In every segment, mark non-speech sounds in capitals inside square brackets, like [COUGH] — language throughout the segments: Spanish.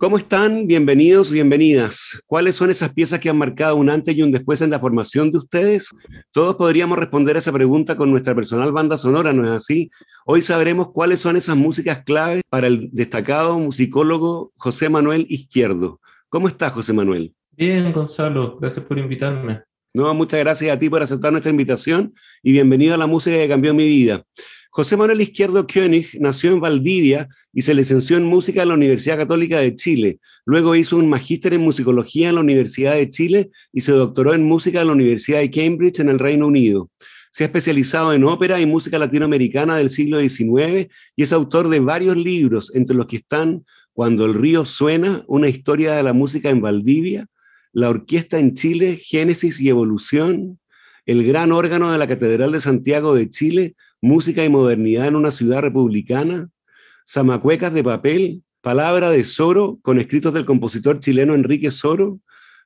¿Cómo están? Bienvenidos, bienvenidas. ¿Cuáles son esas piezas que han marcado un antes y un después en la formación de ustedes? Todos podríamos responder a esa pregunta con nuestra personal banda sonora, ¿no es así? Hoy sabremos cuáles son esas músicas claves para el destacado musicólogo José Manuel Izquierdo. ¿Cómo estás, José Manuel? Bien, Gonzalo, gracias por invitarme. No, muchas gracias a ti por aceptar nuestra invitación y bienvenido a la música que cambió mi vida. José Manuel Izquierdo Koenig nació en Valdivia y se licenció en música en la Universidad Católica de Chile. Luego hizo un magíster en musicología en la Universidad de Chile y se doctoró en música en la Universidad de Cambridge en el Reino Unido. Se ha especializado en ópera y música latinoamericana del siglo XIX y es autor de varios libros, entre los que están Cuando el río suena, una historia de la música en Valdivia, La Orquesta en Chile, Génesis y Evolución, El gran órgano de la Catedral de Santiago de Chile, Música y modernidad en una ciudad republicana, Zamacuecas de papel, Palabra de Soro, con escritos del compositor chileno Enrique Soro,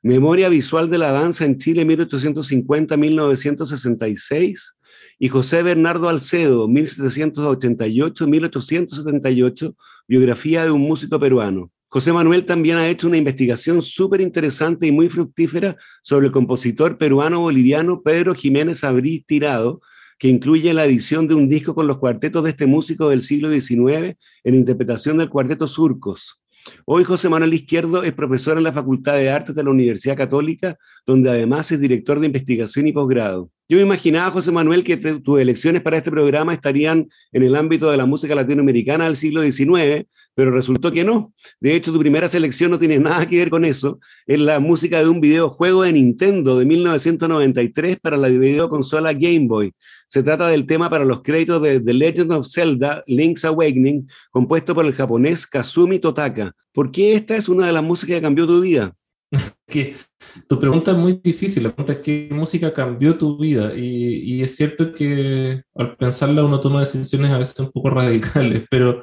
Memoria visual de la danza en Chile 1850-1966 y José Bernardo Alcedo 1788-1878, biografía de un músico peruano. José Manuel también ha hecho una investigación súper interesante y muy fructífera sobre el compositor peruano-boliviano Pedro Jiménez Abril Tirado, que incluye la edición de un disco con los cuartetos de este músico del siglo XIX en interpretación del cuarteto Surcos. Hoy José Manuel Izquierdo es profesor en la Facultad de Artes de la Universidad Católica, donde además es director de investigación y posgrado. Yo me imaginaba, José Manuel, que tus elecciones para este programa estarían en el ámbito de la música latinoamericana del siglo XIX, pero resultó que no. De hecho, tu primera selección no tiene nada que ver con eso. Es la música de un videojuego de Nintendo de 1993 para la videoconsola Game Boy. Se trata del tema para los créditos de The Legend of Zelda, Link's Awakening, compuesto por el japonés Kazumi Totaka. ¿Por qué esta es una de las músicas que cambió tu vida? [LAUGHS] que tu pregunta es muy difícil. La pregunta es qué música cambió tu vida. Y, y, es cierto que al pensarla uno toma decisiones a veces un poco [LAUGHS] radicales, pero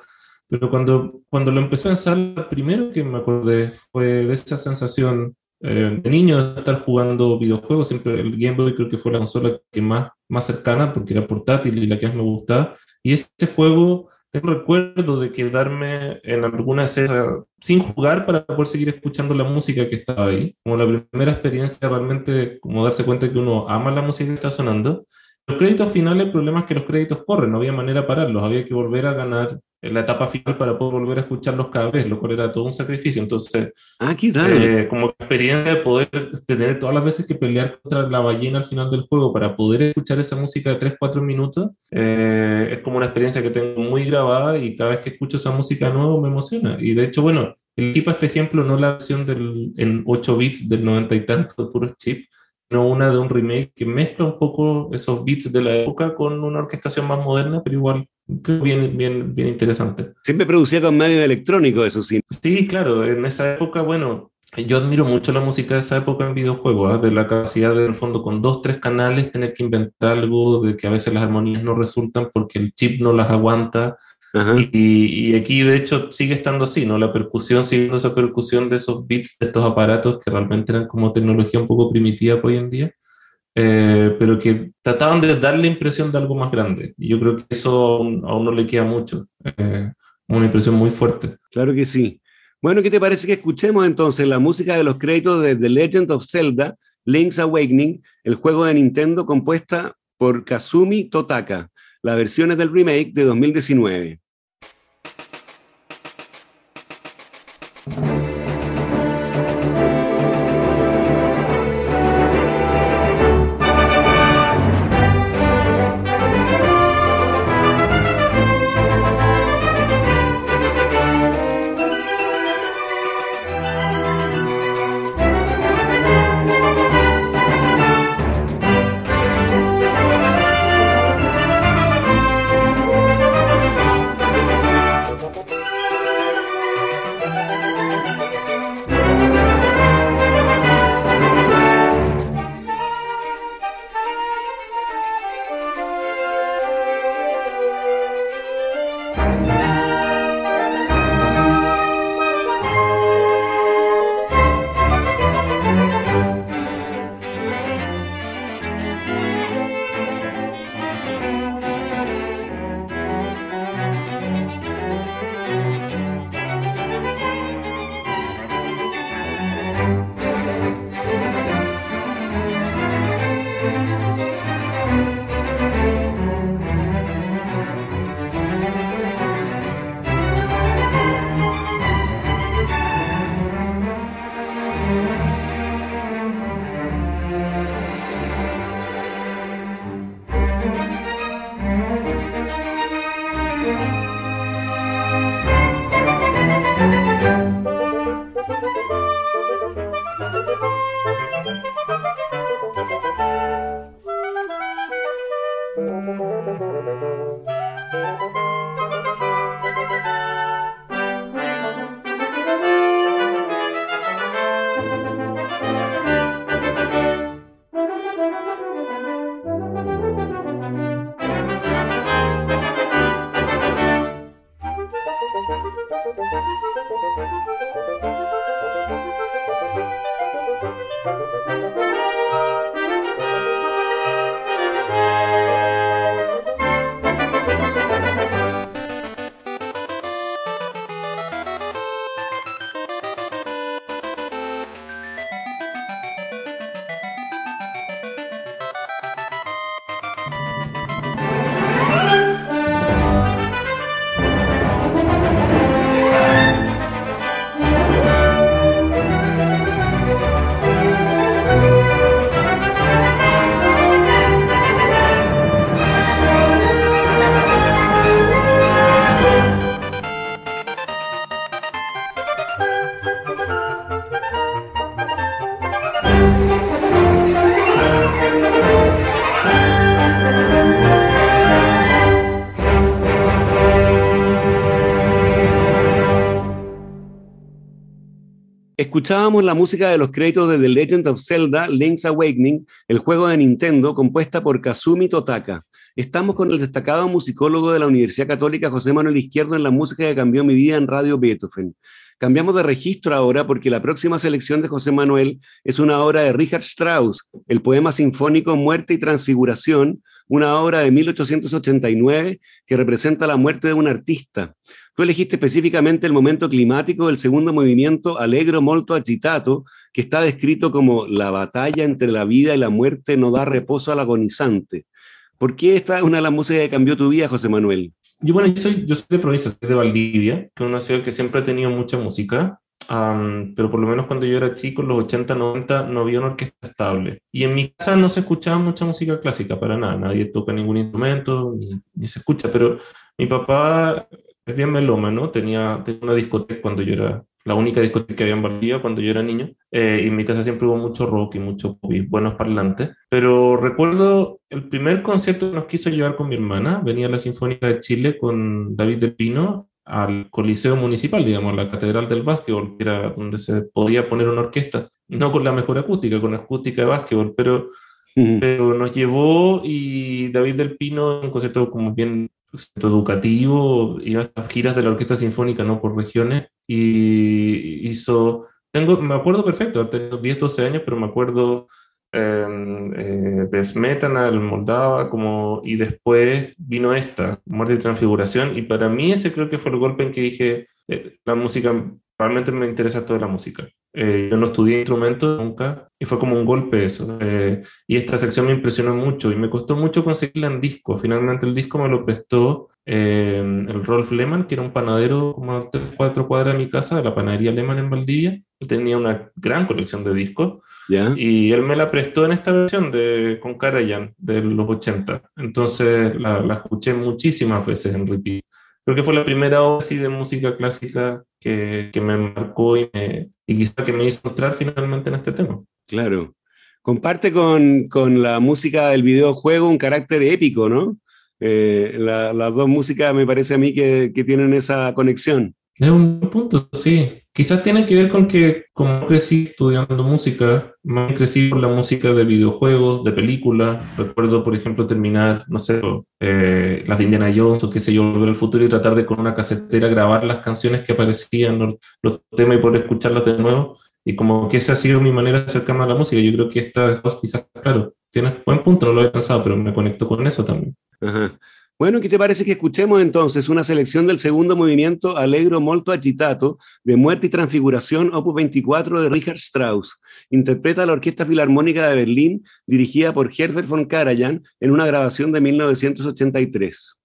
pero cuando, cuando lo empecé a pensar, lo primero que me acordé fue de esa sensación eh, de niño de estar jugando videojuegos. Siempre el Game Boy creo que fue la consola que más, más cercana porque era portátil y la que más me gustaba. Y ese juego, tengo recuerdo de quedarme en alguna escena sin jugar para poder seguir escuchando la música que estaba ahí. Como la primera experiencia realmente, como darse cuenta que uno ama la música que está sonando. Los créditos finales, el problema es que los créditos corren, no había manera de pararlos, había que volver a ganar en la etapa final para poder volver a escucharlos cada vez, lo cual era todo un sacrificio. Entonces, ah, eh, como experiencia de poder tener todas las veces que pelear contra la ballena al final del juego para poder escuchar esa música de 3, 4 minutos, eh, es como una experiencia que tengo muy grabada y cada vez que escucho esa música nueva me emociona. Y de hecho, bueno, el equipo este ejemplo no la versión del, en 8 bits del 90 y tanto de puros chips, sino una de un remake que mezcla un poco esos beats de la época con una orquestación más moderna, pero igual bien, bien, bien interesante. Siempre producía con medio electrónico, eso sí. Sí, claro, en esa época, bueno, yo admiro mucho la música de esa época en videojuegos, ¿eh? de la capacidad de, en el fondo, con dos, tres canales, tener que inventar algo, de que a veces las armonías no resultan porque el chip no las aguanta. Y, y, aquí, de hecho, sigue estando así, ¿no? La percusión, siguiendo esa percusión de esos beats, de estos aparatos que realmente eran como tecnología un poco primitiva hoy en día. Eh, pero que trataban de dar la impresión de algo más grande. Y yo creo que eso a uno le queda mucho, eh, una impresión muy fuerte. Claro que sí. Bueno, ¿qué te parece que escuchemos entonces la música de los créditos de The Legend of Zelda, Link's Awakening, el juego de Nintendo compuesta por Kazumi Totaka, las versiones del remake de 2019? Escuchábamos la música de los créditos de The Legend of Zelda Link's Awakening, el juego de Nintendo compuesta por Kazumi Totaka. Estamos con el destacado musicólogo de la Universidad Católica José Manuel Izquierdo en la música que cambió mi vida en Radio Beethoven. Cambiamos de registro ahora porque la próxima selección de José Manuel es una obra de Richard Strauss, el poema sinfónico Muerte y Transfiguración, una obra de 1889 que representa la muerte de un artista. Tú elegiste específicamente el momento climático del segundo movimiento Allegro molto agitato, que está descrito como la batalla entre la vida y la muerte no da reposo al agonizante. ¿Por qué esta es una de las músicas que cambió tu vida, José Manuel? Yo, bueno, yo soy, yo soy de provincia, soy de Valdivia, que es una ciudad que siempre ha tenido mucha música pero por lo menos cuando yo era chico, en los 80, 90, no había una orquesta estable. Y en mi casa no se escuchaba mucha música clásica, para nada. Nadie toca ningún instrumento, ni, ni se escucha. Pero mi papá es bien melómano, tenía, tenía una discoteca cuando yo era la única discoteca que había en Valdivia cuando yo era niño. Eh, y en mi casa siempre hubo mucho rock y mucho pop y buenos parlantes. Pero recuerdo el primer concierto que nos quiso llevar con mi hermana. Venía la Sinfónica de Chile con David de Pino al Coliseo Municipal, digamos, la Catedral del Básquetbol, que era donde se podía poner una orquesta, no con la mejor acústica, con acústica de básquetbol, pero, pero nos llevó y David del Pino, un concierto como bien educativo, iba a giras de la Orquesta Sinfónica, ¿no? Por regiones, y hizo, tengo, me acuerdo perfecto, tengo 10, 12 años, pero me acuerdo Em, eh, de Smetana, el Moldava, como, y después vino esta, Muerte y Transfiguración, y para mí ese creo que fue el golpe en que dije, eh, la música, realmente me interesa toda la música. Eh, yo no estudié instrumentos nunca, y fue como un golpe eso. Eh, y esta sección me impresionó mucho, y me costó mucho conseguirla en disco. Finalmente el disco me lo prestó el Rolf Lehmann, que era un panadero como a cuatro cuadras de mi casa, de la panadería Lehmann en Valdivia. tenía una gran colección de discos. Y él me la prestó en esta versión de, con Karajan de los 80. Entonces la, la, escuché muchísimas veces en repeat. Creo que fue la primera obra así de música clásica que, que me marcó y, me, y quizá que me hizo entrar finalmente en este tema. Claro. Comparte con, con la música del videojuego un carácter épico, ¿no? Eh, la, las dos músicas me parece a mí que, que tienen esa conexión. Es un punto, sí. Quizás tiene que ver con que como crecí estudiando música, más crecí por la música de videojuegos, de películas. Recuerdo, por ejemplo, terminar, no sé, eh, las de Indiana Jones o qué sé yo, volver al futuro y tratar de con una casetera grabar las canciones que aparecían, los, los temas y poder escucharlas de nuevo. Y como que esa ha sido mi manera de acercarme a la música. Yo creo que esta es quizás, claro, tienes buen punto, no lo he pensado, pero me conecto con eso también. Ajá. Bueno, ¿qué te parece que escuchemos entonces una selección del segundo movimiento Allegro molto agitato de Muerte y Transfiguración, opus 24 de Richard Strauss? Interpreta la Orquesta Filarmónica de Berlín, dirigida por Herbert von Karajan, en una grabación de 1983.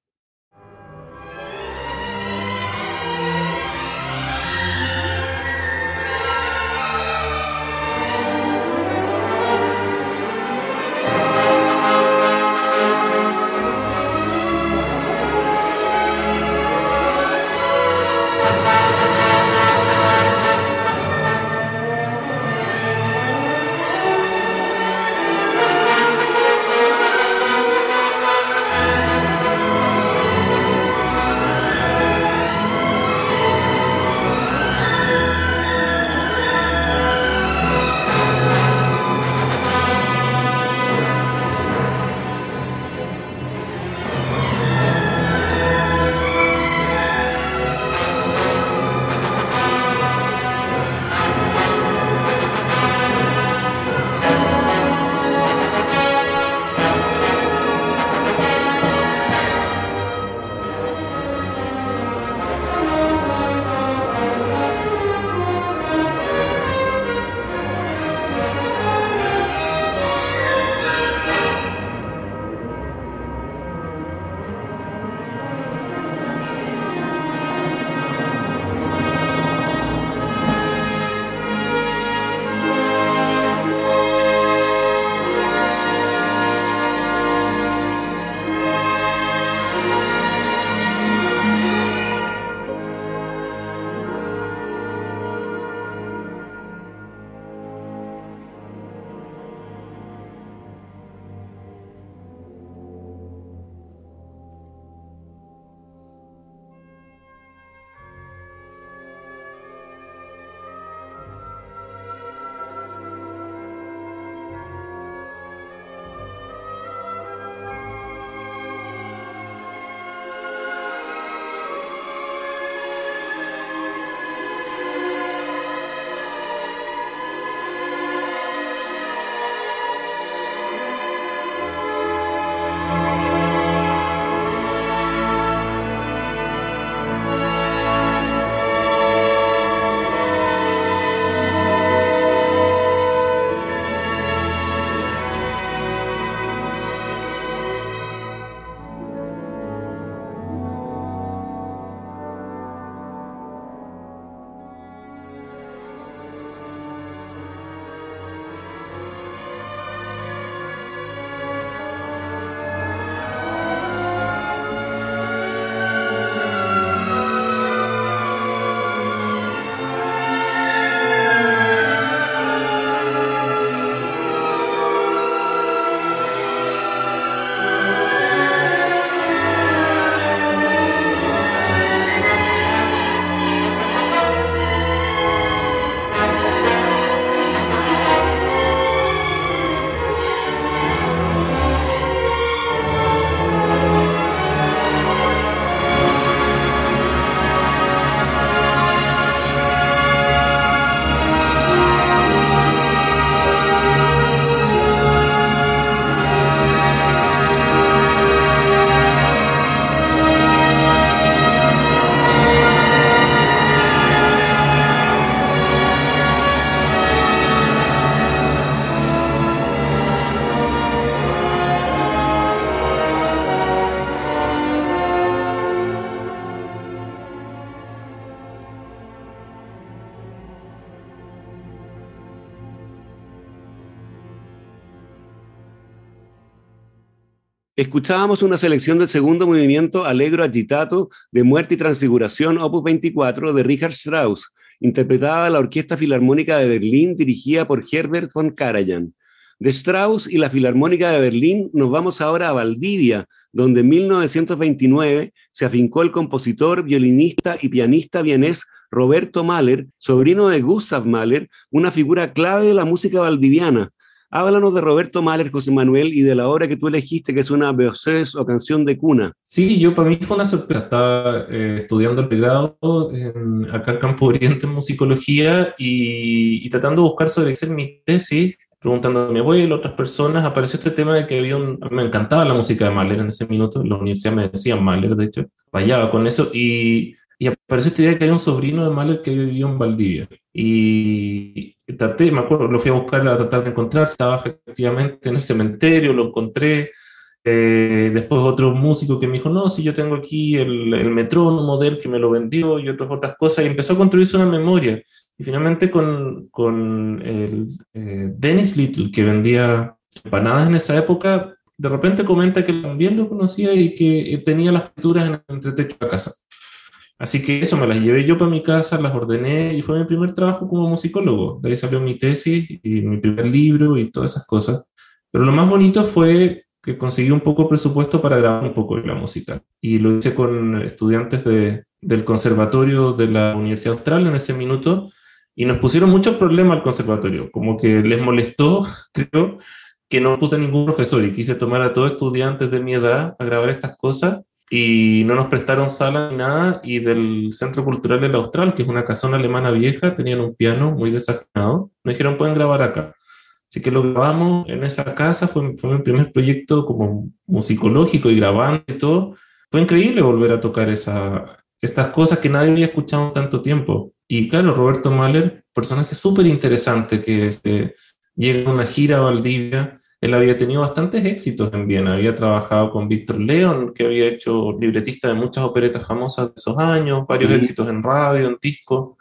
Escuchábamos una selección del segundo movimiento Allegro agitato de Muerte y Transfiguración, opus 24, de Richard Strauss, interpretada la Orquesta Filarmónica de Berlín, dirigida por Herbert von Karajan. De Strauss y la Filarmónica de Berlín nos vamos ahora a Valdivia, donde en 1929 se afincó el compositor, violinista y pianista vienés Roberto Mahler, sobrino de Gustav Mahler, una figura clave de la música valdiviana. Háblanos de Roberto Mahler, José Manuel, y de la obra que tú elegiste, que es una Beosés o canción de cuna. Sí, yo para mí fue una sorpresa. Estaba eh, estudiando el pregrado acá en Campo Oriente en musicología y, y tratando de buscar sobre hacer mi tesis preguntando a mi abuelo otras personas, apareció este tema de que había un... Me encantaba la música de Mahler en ese minuto, la universidad me decían Mahler, de hecho, rayaba con eso, y, y apareció esta idea de que había un sobrino de Mahler que vivía en Valdivia. Y traté, me acuerdo, lo fui a buscar a tratar de encontrar, estaba efectivamente en el cementerio, lo encontré. Eh, después otro músico que me dijo, no, si yo tengo aquí el, el metrónomo de él que me lo vendió y otras otras cosas, y empezó a construirse una memoria. Y finalmente con, con el, eh, Dennis Little, que vendía empanadas en esa época, de repente comenta que también lo conocía y que tenía las pinturas en el entretecho de la casa. Así que eso me las llevé yo para mi casa, las ordené y fue mi primer trabajo como musicólogo. De ahí salió mi tesis y mi primer libro y todas esas cosas. Pero lo más bonito fue que conseguí un poco de presupuesto para grabar un poco de la música. Y lo hice con estudiantes de, del conservatorio de la Universidad Austral en ese minuto y nos pusieron muchos problemas al conservatorio, como que les molestó, [LAUGHS] creo, que no puse ningún profesor y quise tomar a todos estudiantes de mi edad a grabar estas cosas y no nos prestaron sala ni nada y del Centro Cultural del Austral, que es una casona alemana vieja, tenían un piano muy desafinado, me dijeron pueden grabar acá. Así que lo grabamos en esa casa, fue, fue mi primer proyecto como musicológico y grabando y todo. Fue increíble volver a tocar esa, estas cosas que nadie había escuchado tanto tiempo. Y claro, Roberto Mahler, personaje súper interesante que este, llega a una gira a Valdivia. Él había tenido bastantes éxitos en Viena. Había trabajado con Víctor León, que había hecho libretista de muchas operetas famosas de esos años, varios éxitos en radio, en disco.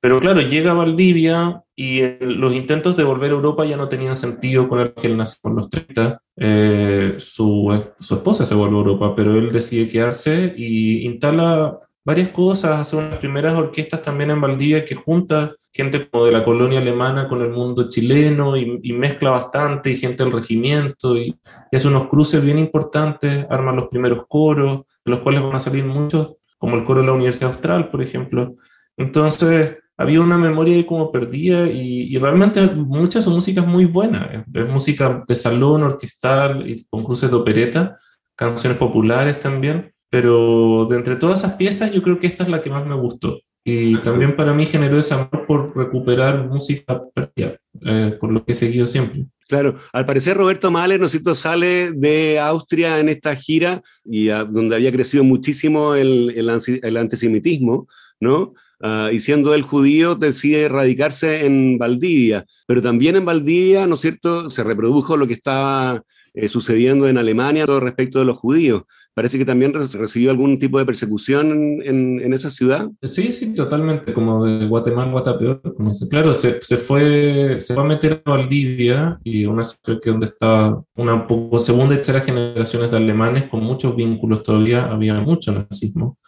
Pero claro, llega a Valdivia y los intentos de volver a Europa ya no tenían sentido con el que él nació en los 30. Eh, su, su esposa se vuelve a Europa, pero él decide quedarse y instala varias cosas, hace unas primeras orquestas también en Valdivia que junta gente como de la colonia alemana con el mundo chileno y, mezcla bastante, y gente del regimiento, y, hace unos cruces bien importantes, arma los primeros coros, de los cuales van a salir muchos, como el coro de la Universidad Austral, por ejemplo. Entonces, había una memoria como perdida y, realmente mucha su música es muy buena, es, música de salón, orquestal y con cruces de opereta, canciones populares también pero de entre todas esas piezas yo creo que esta es la que más me gustó. Y también para mí generó ese amor por recuperar música perdida, eh, por lo que he seguido siempre. Claro, al parecer Roberto Mahler, ¿no es cierto?, sale de Austria en esta gira, y donde había crecido muchísimo el, el, antisemitismo, ¿no? Uh, y siendo él judío, decide radicarse en Valdivia, pero también en Valdivia, ¿no es cierto?, se reprodujo lo que estaba eh, sucediendo en Alemania todo respecto de los judíos parece que también recibió algún tipo de persecución en, en, esa ciudad. Sí, sí, totalmente, como de Guatemala, Guatapeor, como dice. Claro, se, se, fue, se fue a meter a Valdivia y una ciudad que donde está una segunda y tercera generaciones de alemanes con muchos vínculos todavía, había mucho nazismo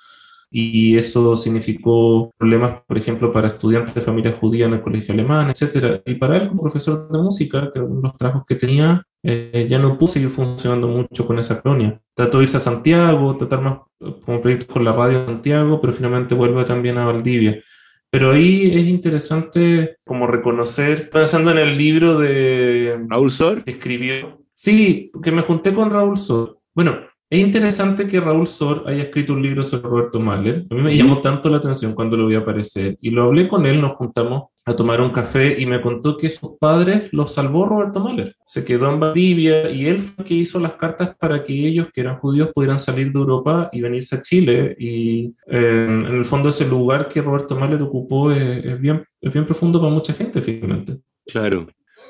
y eso significó problemas, por ejemplo, para estudiantes de familia judía en el colegio alemán, etc. Y para él, como profesor de música, que uno de los trabajos que tenía, eh, ya no pudo seguir funcionando mucho con esa colonia. Trató de irse a Santiago, tratar más como proyectos con la radio de Santiago, pero finalmente vuelve también a Valdivia. Pero ahí es interesante como reconocer, pensando en el libro de Raúl Sor, que escribió. Sí, que me junté con Raúl Sor. Bueno, es interesante que Raúl Sor haya escrito un libro sobre Roberto Mahler. A mí me llamó tanto la atención cuando lo vi aparecer. Y lo hablé con él, nos juntamos a tomar un café y me contó que sus padres los salvó Roberto Mahler. Se quedó en Valdivia y él fue que hizo las cartas para que ellos, que eran judíos, pudieran salir de Europa y venirse a Chile. Y eh, en el fondo ese lugar que Roberto Mahler ocupó es, bien, es bien profundo para mucha gente, finalmente. Claro.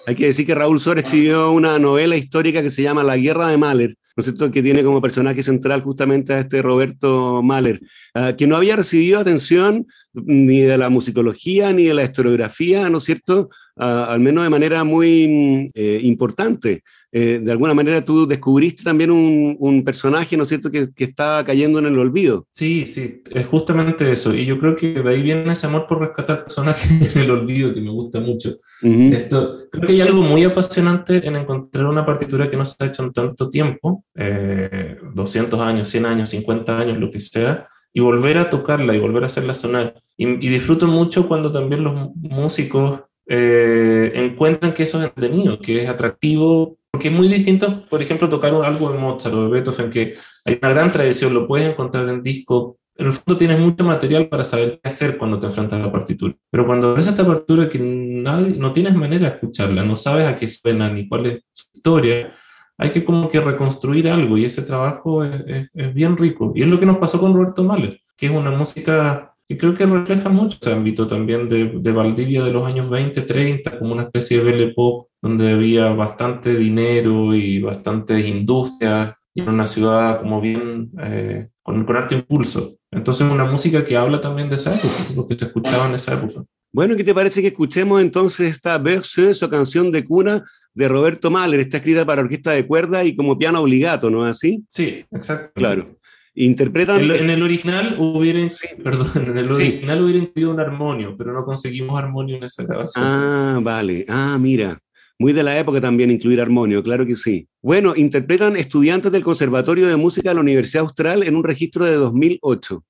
Hay que decir que Raúl Sor escribió una novela histórica que se llama La Guerra de Mahler, ¿no que tiene como personaje central justamente a este Roberto Mahler, ah, que no había recibido atención ni de la musicología, ni de la historiografía, ¿no es cierto? al menos de manera muy eh, importante. Eh, de alguna manera tú descubriste también un, personaje, ¿no es cierto?, que, que está cayendo en el olvido. Sí, sí, es justamente eso. Y yo creo que de ahí viene ese amor por rescatar personajes [LAUGHS] en el olvido que me gusta mucho. Esto, creo que hay algo muy apasionante en encontrar una partitura que no se ha hecho en tanto tiempo, 200 eh, años, 100 años, 50 años, lo que sea, y volver a tocarla y volver a hacerla sonar. Y, y disfruto mucho cuando también los músicos eh, encuentran que eso es entretenido, que es atractivo, porque es muy distinto, por ejemplo, tocar un algo de Mozart o de Beethoven, que hay una gran tradición, lo puedes encontrar en disco. En el fondo tienes mucho material para saber qué hacer cuando te enfrentas a la partitura. Pero cuando ves esta partitura que nadie, no tienes manera de escucharla, no sabes a qué suena ni cuál es su historia, hay que como que reconstruir algo y ese trabajo es, es bien rico. Y es lo que nos pasó con Roberto Mahler, que es una música y creo que refleja mucho ese ámbito también de, de, Valdivia de los años 20, 30, como una especie de Belle Époque, donde había bastante dinero y bastantes industrias, y en una ciudad como bien eh, con, con harto impulso. Entonces, una música que habla también de esa época, lo que se escuchaba en esa época. Bueno, ¿qué te parece que escuchemos entonces esta verse o canción de cuna de Roberto Mahler? Está escrita para orquesta de cuerda y como piano obligato, ¿no es así? Sí, exacto. Claro. Interpretan. En, el original hubiera, perdón, en el original hubiera incluido un armonio, pero no conseguimos armonio en esa grabación. Ah, vale. Ah, mira. Muy de la época también incluir armonio, claro que sí. Bueno, interpretan estudiantes del Conservatorio de Música de la Universidad Austral en un registro de 2008.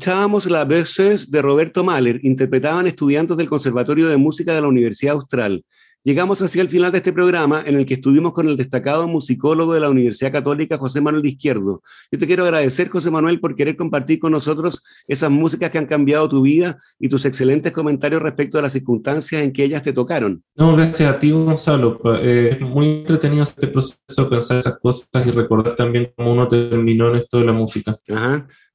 Escuchábamos la Verses de Roberto Mahler, interpretaban estudiantes del Conservatorio de Música de la Universidad Austral. Llegamos hacia el final de este programa en el que estuvimos con el destacado musicólogo de la Universidad Católica, José Manuel Izquierdo. Yo te quiero agradecer, José Manuel, por querer compartir con nosotros esas músicas que han cambiado tu vida y tus excelentes comentarios respecto a las circunstancias en que ellas te tocaron. No, gracias a ti, Gonzalo. Es muy entretenido este proceso de pensar esas cosas y recordar también cómo uno terminó en esto de la música. Ajá.